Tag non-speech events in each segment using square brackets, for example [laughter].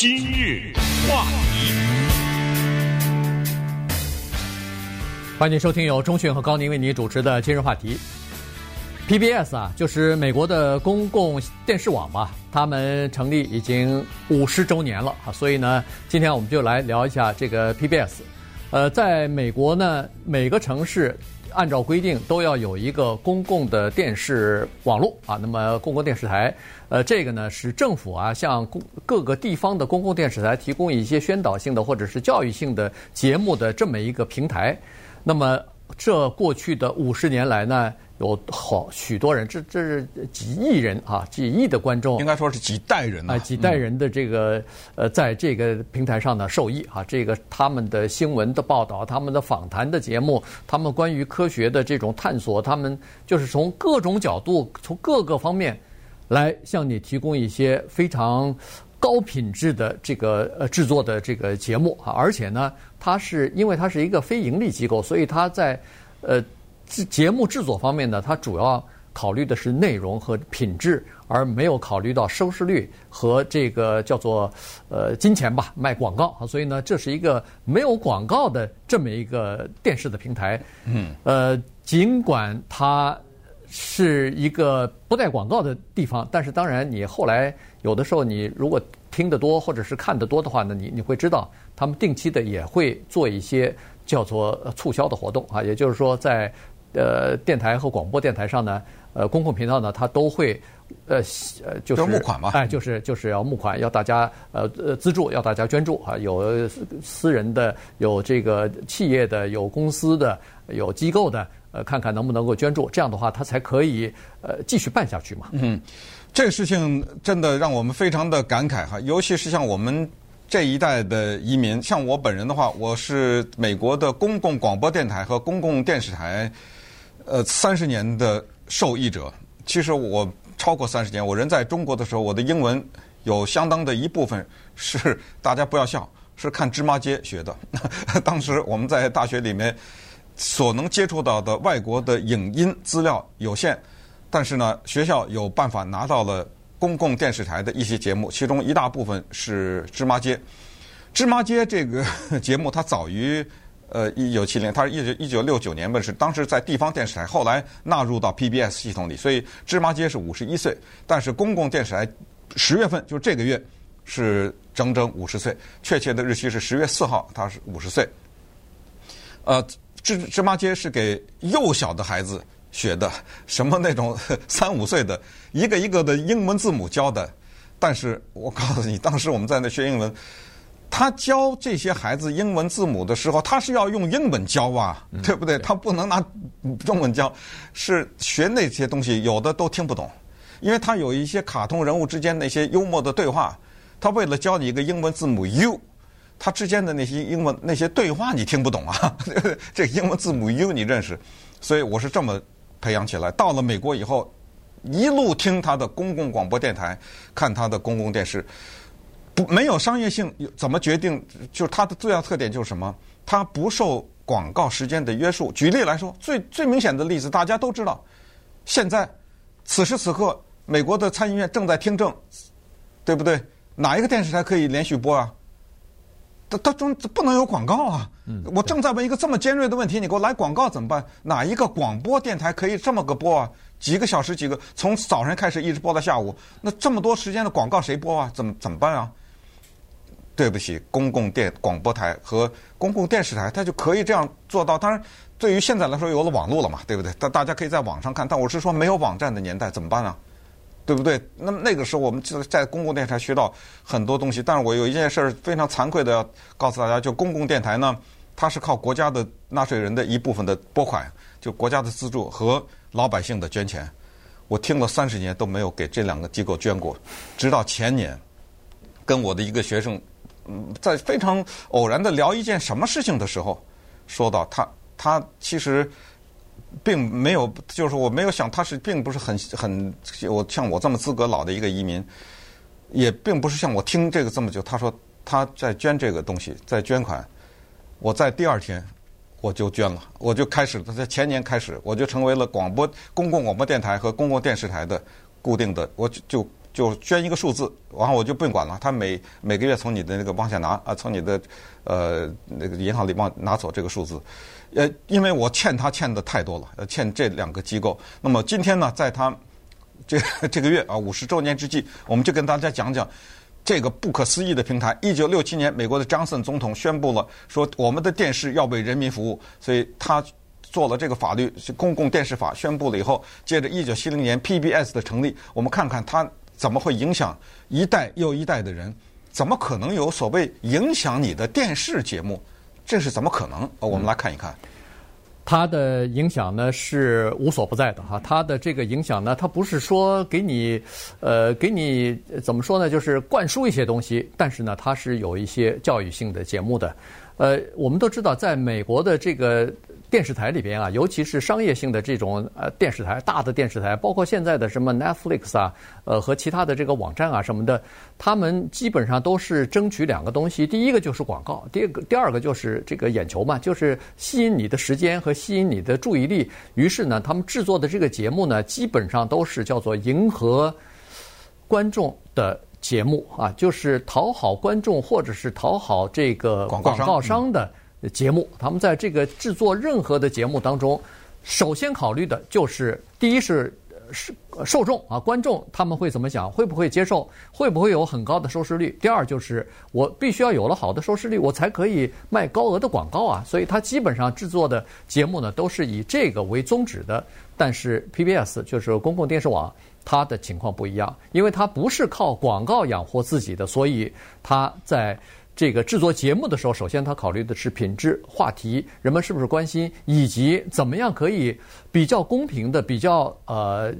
今日话题，欢迎收听由中讯和高宁为你主持的今日话题。PBS 啊，就是美国的公共电视网吧，他们成立已经五十周年了啊，所以呢，今天我们就来聊一下这个 PBS。呃，在美国呢，每个城市按照规定都要有一个公共的电视网络啊，那么公共电视台，呃，这个呢是政府啊向公各个地方的公共电视台提供一些宣导性的或者是教育性的节目的这么一个平台，那么这过去的五十年来呢，有好许多人，这这是几亿人啊，几亿的观众，应该说是几代人啊，几代人的这个、嗯、呃，在这个平台上呢受益啊，这个他们的新闻的报道，他们的访谈的节目，他们关于科学的这种探索，他们就是从各种角度，从各个方面来向你提供一些非常高品质的这个呃制作的这个节目啊，而且呢，它是因为它是一个非盈利机构，所以它在呃。节目制作方面呢，它主要考虑的是内容和品质，而没有考虑到收视率和这个叫做呃金钱吧，卖广告啊。所以呢，这是一个没有广告的这么一个电视的平台。嗯，呃，尽管它是一个不带广告的地方，但是当然，你后来有的时候你如果听得多或者是看得多的话呢，你你会知道，他们定期的也会做一些叫做促销的活动啊，也就是说在。呃，电台和广播电台上呢，呃，公共频道呢，它都会，呃，呃，就是募款嘛，哎，就是就是要募款，要大家呃呃资助，要大家捐助啊，有私人的，有这个企业的，有公司的，有机构的，呃，看看能不能够捐助，这样的话，它才可以呃继续办下去嘛。嗯，这个事情真的让我们非常的感慨哈，尤其是像我们这一代的移民，像我本人的话，我是美国的公共广播电台和公共电视台。呃，三十年的受益者，其实我超过三十年。我人在中国的时候，我的英文有相当的一部分是 [laughs] 大家不要笑，是看芝麻街学的。[laughs] 当时我们在大学里面所能接触到的外国的影音资料有限，但是呢，学校有办法拿到了公共电视台的一些节目，其中一大部分是芝麻街。芝麻街这个 [laughs] 节目，它早于。呃，一九七零，他是一九一九六九年问世，当时在地方电视台，后来纳入到 PBS 系统里，所以芝麻街是五十一岁，但是公共电视台十月份就是这个月是整整五十岁，确切的日期是十月四号，他是五十岁。呃，芝芝麻街是给幼小的孩子学的，什么那种三五岁的，一个一个的英文字母教的，但是我告诉你，当时我们在那学英文。他教这些孩子英文字母的时候，他是要用英文教啊，对不对？他不能拿中文教，是学那些东西，有的都听不懂，因为他有一些卡通人物之间那些幽默的对话，他为了教你一个英文字母 U，他之间的那些英文那些对话你听不懂啊，[laughs] 这英文字母 U 你认识，所以我是这么培养起来。到了美国以后，一路听他的公共广播电台，看他的公共电视。不，没有商业性，怎么决定？就是它的最大特点就是什么？它不受广告时间的约束。举例来说，最最明显的例子，大家都知道，现在此时此刻，美国的参议院正在听证，对不对？哪一个电视台可以连续播啊？它它中不能有广告啊！我正在问一个这么尖锐的问题，你给我来广告怎么办？哪一个广播电台可以这么个播啊？几个小时，几个从早上开始一直播到下午，那这么多时间的广告谁播啊？怎么怎么办啊？对不起，公共电广播台和公共电视台，它就可以这样做到。当然，对于现在来说，有了网络了嘛，对不对？大大家可以在网上看。但我是说，没有网站的年代怎么办啊？对不对？那么那个时候，我们就在公共电视台学到很多东西。但是我有一件事儿非常惭愧的要告诉大家，就公共电台呢，它是靠国家的纳税人的一部分的拨款，就国家的资助和老百姓的捐钱。我听了三十年都没有给这两个机构捐过，直到前年，跟我的一个学生。在非常偶然的聊一件什么事情的时候，说到他，他其实并没有，就是我没有想他是并不是很很我像我这么资格老的一个移民，也并不是像我听这个这么久。他说他在捐这个东西，在捐款。我在第二天我就捐了，我就开始，他在前年开始，我就成为了广播公共广播电台和公共电视台的固定的，我就就捐一个数字，然后我就不用管了。他每每个月从你的那个往下拿啊，从你的呃那个银行里往拿走这个数字。呃，因为我欠他欠的太多了，呃，欠这两个机构。那么今天呢，在他这这个月啊五十周年之际，我们就跟大家讲讲这个不可思议的平台。一九六七年，美国的张森总统宣布了说，我们的电视要为人民服务，所以他做了这个法律《公共电视法》宣布了以后，接着一九七零年 PBS 的成立，我们看看他怎么会影响一代又一代的人？怎么可能有所谓影响你的电视节目？这是怎么可能？我们来看一看，它的影响呢是无所不在的哈。它的这个影响呢，它不是说给你，呃，给你怎么说呢？就是灌输一些东西，但是呢，它是有一些教育性的节目的。呃，我们都知道，在美国的这个。电视台里边啊，尤其是商业性的这种呃电视台，大的电视台，包括现在的什么 Netflix 啊，呃和其他的这个网站啊什么的，他们基本上都是争取两个东西，第一个就是广告，第二个第二个就是这个眼球嘛，就是吸引你的时间和吸引你的注意力。于是呢，他们制作的这个节目呢，基本上都是叫做迎合观众的节目啊，就是讨好观众或者是讨好这个广告商的。节目，他们在这个制作任何的节目当中，首先考虑的就是第一是是受众啊，观众他们会怎么想，会不会接受，会不会有很高的收视率。第二就是我必须要有了好的收视率，我才可以卖高额的广告啊。所以他基本上制作的节目呢，都是以这个为宗旨的。但是 PBS 就是公共电视网，它的情况不一样，因为它不是靠广告养活自己的，所以它在。这个制作节目的时候，首先他考虑的是品质、话题，人们是不是关心，以及怎么样可以比较公平的、比较呃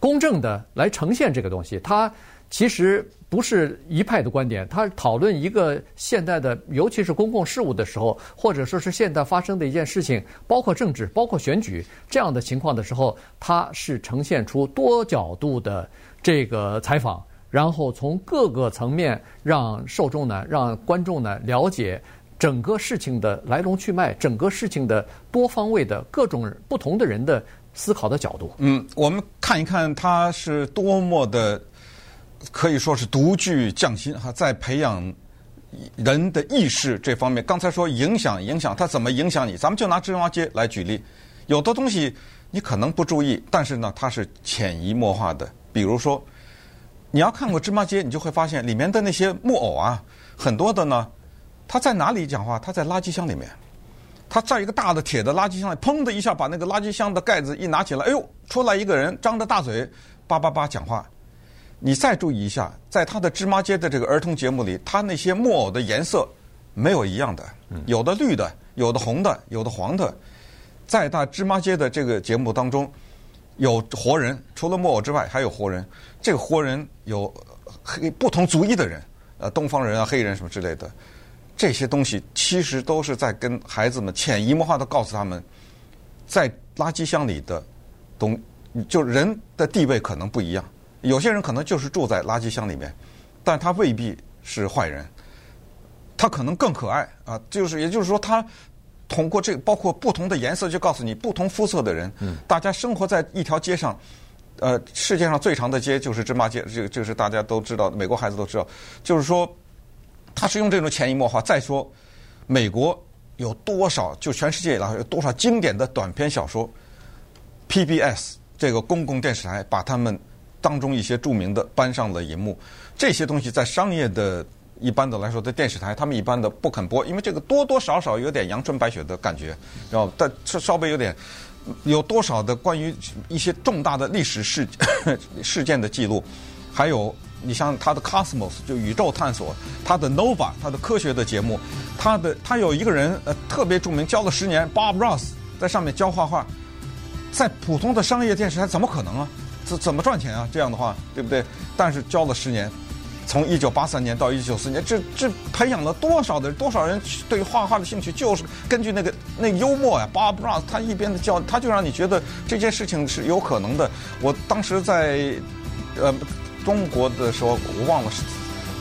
公正的来呈现这个东西。他其实不是一派的观点，他讨论一个现代的，尤其是公共事务的时候，或者说是现在发生的一件事情，包括政治、包括选举这样的情况的时候，他是呈现出多角度的这个采访。然后从各个层面让受众呢，让观众呢了解整个事情的来龙去脉，整个事情的多方位的各种不同的人的思考的角度。嗯，我们看一看他是多么的可以说是独具匠心哈，在培养人的意识这方面。刚才说影响影响，他怎么影响你？咱们就拿芝麻街来举例，有的东西你可能不注意，但是呢，它是潜移默化的，比如说。你要看过芝麻街，你就会发现里面的那些木偶啊，很多的呢，他在哪里讲话？他在垃圾箱里面，他在一个大的铁的垃圾箱里，砰的一下把那个垃圾箱的盖子一拿起来，哎呦，出来一个人张着大嘴，叭叭叭讲话。你再注意一下，在他的芝麻街的这个儿童节目里，他那些木偶的颜色没有一样的，有的绿的，有的红的，有的黄的，在他芝麻街的这个节目当中。有活人，除了木偶之外，还有活人。这个活人有黑不同族裔的人，呃，东方人啊、黑人什么之类的。这些东西其实都是在跟孩子们潜移默化的告诉他们，在垃圾箱里的东，就人的地位可能不一样。有些人可能就是住在垃圾箱里面，但他未必是坏人，他可能更可爱啊。就是也就是说他。通过这个，包括不同的颜色，就告诉你不同肤色的人，大家生活在一条街上，呃，世界上最长的街就是芝麻街，这个这个是大家都知道，美国孩子都知道。就是说，他是用这种潜移默化。再说，美国有多少，就全世界来说有多少经典的短篇小说，PBS 这个公共电视台把他们当中一些著名的搬上了银幕，这些东西在商业的。一般的来说，在电视台，他们一般的不肯播，因为这个多多少少有点阳春白雪的感觉，然后但稍稍微有点有多少的关于一些重大的历史事 [coughs] 事件的记录，还有你像他的 Cosmos 就宇宙探索，他的 Nova 他的科学的节目，他的他有一个人呃特别著名，教了十年，Bob Ross 在上面教画画，在普通的商业电视台怎么可能啊？怎怎么赚钱啊？这样的话，对不对？但是教了十年。从一九八三年到一九九四年，这这培养了多少的多少人对画画的兴趣，就是根据那个那幽默呀，Bob Ross 他一边的教，他就让你觉得这件事情是有可能的。我当时在呃中国的时候，我忘了是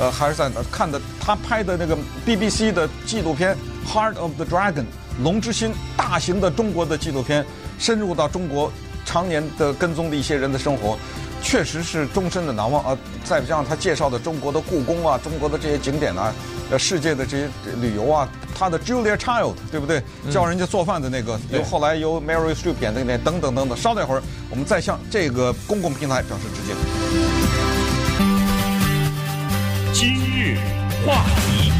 呃还是在哪看的他拍的那个 BBC 的纪录片《Heart of the Dragon》龙之心，大型的中国的纪录片，深入到中国常年的跟踪的一些人的生活。确实是终身的难忘啊！再加上他介绍的中国的故宫啊，中国的这些景点啊，呃，世界的这些旅游啊，他的 Julia Child 对不对？教人家做饭的那个，由后来由 Mary Streep 演的那等等等等。稍等一会儿，我们再向这个公共平台表示致敬。今日话题，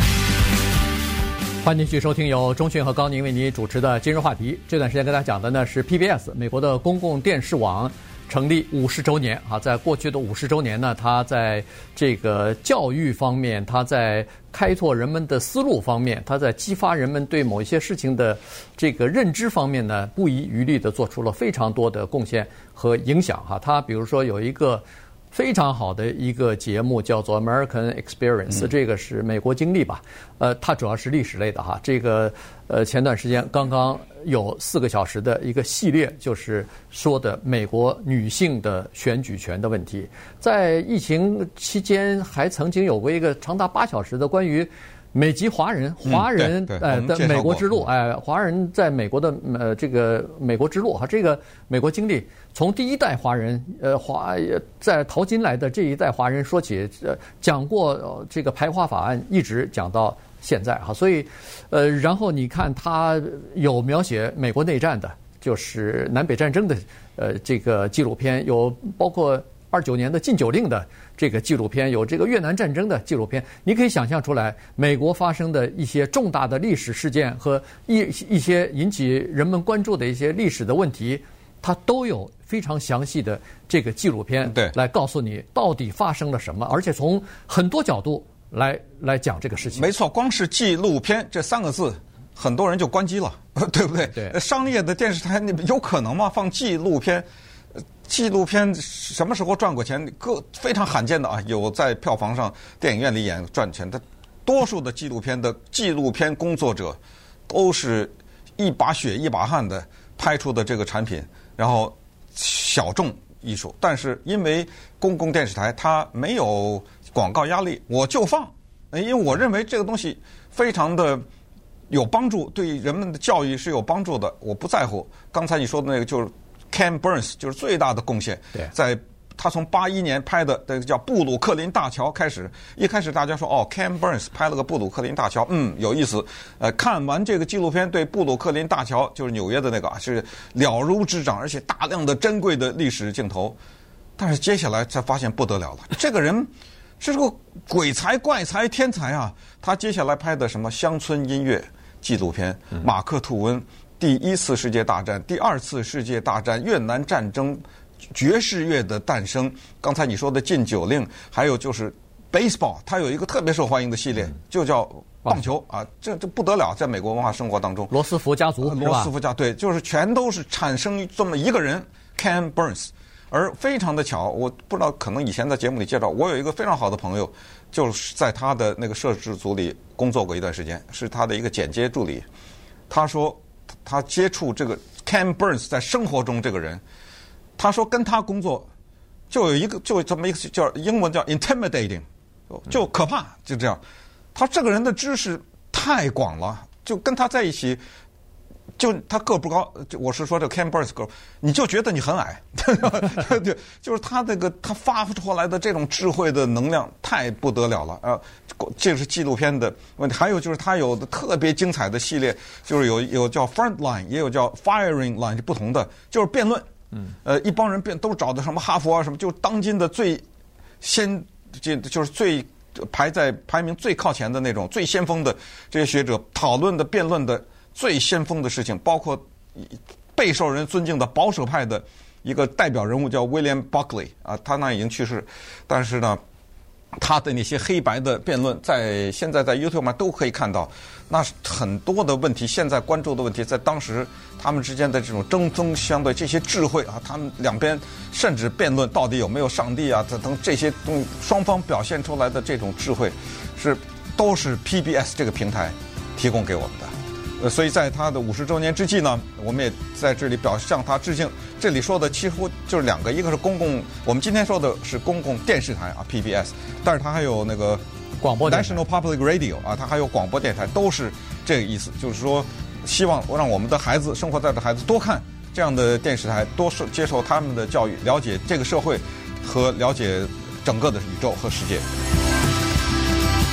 欢迎继续收听由钟迅和高宁为您主持的今日话题。这段时间跟大家讲的呢是 PBS 美国的公共电视网。成立五十周年啊，在过去的五十周年呢，他在这个教育方面，他在开拓人们的思路方面，他在激发人们对某一些事情的这个认知方面呢，不遗余力地做出了非常多的贡献和影响哈。他比如说有一个。非常好的一个节目叫做《American Experience》，这个是美国经历吧？呃，它主要是历史类的哈。这个呃，前段时间刚刚有四个小时的一个系列，就是说的美国女性的选举权的问题。在疫情期间，还曾经有过一个长达八小时的关于。美籍华人，华人呃的美国之路，哎，华人在美国的呃这个美国之路哈，这个美国经历，从第一代华人呃华在淘金来的这一代华人说起，呃讲过这个排华法案，一直讲到现在哈，所以呃然后你看他有描写美国内战的，就是南北战争的呃这个纪录片，有包括。二九年的禁酒令的这个纪录片，有这个越南战争的纪录片，你可以想象出来，美国发生的一些重大的历史事件和一一些引起人们关注的一些历史的问题，它都有非常详细的这个纪录片，对，来告诉你到底发生了什么，而且从很多角度来来讲这个事情。没错，光是纪录片这三个字，很多人就关机了，[laughs] 对不对？对，商业的电视台那有可能吗？放纪录片？纪录片什么时候赚过钱？个非常罕见的啊，有在票房上电影院里演赚钱的。多数的纪录片的纪录片工作者都是一把血一把汗的拍出的这个产品，然后小众艺术。但是因为公共电视台它没有广告压力，我就放，因为我认为这个东西非常的有帮助，对人们的教育是有帮助的。我不在乎刚才你说的那个就是。Ken Burns 就是最大的贡献，在他从八一年拍的这个叫布鲁克林大桥开始，一开始大家说哦，Ken Burns 拍了个布鲁克林大桥，嗯，有意思。呃，看完这个纪录片，对布鲁克林大桥就是纽约的那个啊，是了如指掌，而且大量的珍贵的历史镜头。但是接下来才发现不得了了，这个人是个鬼才、怪才、天才啊！他接下来拍的什么乡村音乐纪录片，马克吐温。第一次世界大战、第二次世界大战、越南战争、爵士乐的诞生，刚才你说的禁酒令，还有就是 baseball，它有一个特别受欢迎的系列，就叫棒球啊，这这不得了，在美国文化生活当中，罗斯福家族，罗斯福家对，就是全都是产生这么一个人，Ken Burns，而非常的巧，我不知道可能以前在节目里介绍，我有一个非常好的朋友，就是在他的那个摄制组里工作过一段时间，是他的一个剪接助理，他说。他接触这个 Ken Burns 在生活中这个人，他说跟他工作就有一个就这么一个叫英文叫 intimidating，就可怕就这样。他这个人的知识太广了，就跟他在一起，就他个不高，就我是说这 Ken Burns 个，你就觉得你很矮，[laughs] 对，就是他这个他发出来的这种智慧的能量太不得了了啊。这是纪录片的问题，还有就是他有的特别精彩的系列，就是有有叫 front line，也有叫 firing line，是不同的，就是辩论。嗯。呃，一帮人辩都找的什么哈佛啊什么，就当今的最先，就就是最排在排名最靠前的那种最先锋的这些学者讨论的辩论的最先锋的事情，包括备受人尊敬的保守派的一个代表人物叫 William Buckley 啊，他那已经去世，但是呢。他的那些黑白的辩论，在现在在 YouTube 上都可以看到。那很多的问题，现在关注的问题，在当时他们之间的这种针锋相对，这些智慧啊，他们两边甚至辩论到底有没有上帝啊，等等这些东，双方表现出来的这种智慧，是都是 PBS 这个平台提供给我们的。呃，所以在他的五十周年之际呢，我们也在这里表向他致敬。这里说的几乎就是两个，一个是公共，我们今天说的是公共电视台啊，PBS，但是它还有那个广播 National Public Radio 啊，它还有广播电台，都是这个意思，就是说希望让我们的孩子生活在的孩子多看这样的电视台，多受接受他们的教育，了解这个社会和了解整个的宇宙和世界。